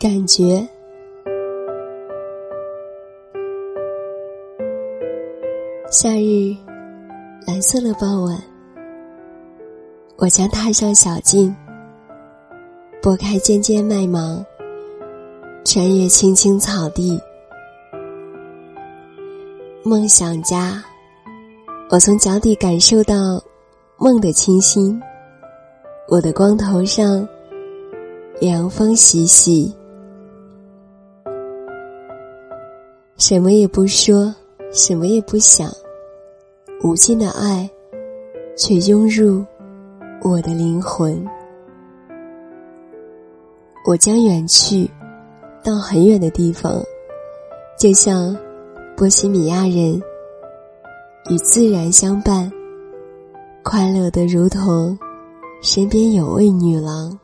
感觉。夏日，蓝色的傍晚，我将踏上小径，拨开尖尖麦芒，穿越青青草地。梦想家，我从脚底感受到梦的清新。我的光头上，凉风习习。什么也不说，什么也不想，无尽的爱，却涌入我的灵魂。我将远去，到很远的地方，就像。波西米亚人与自然相伴，快乐的如同身边有位女郎。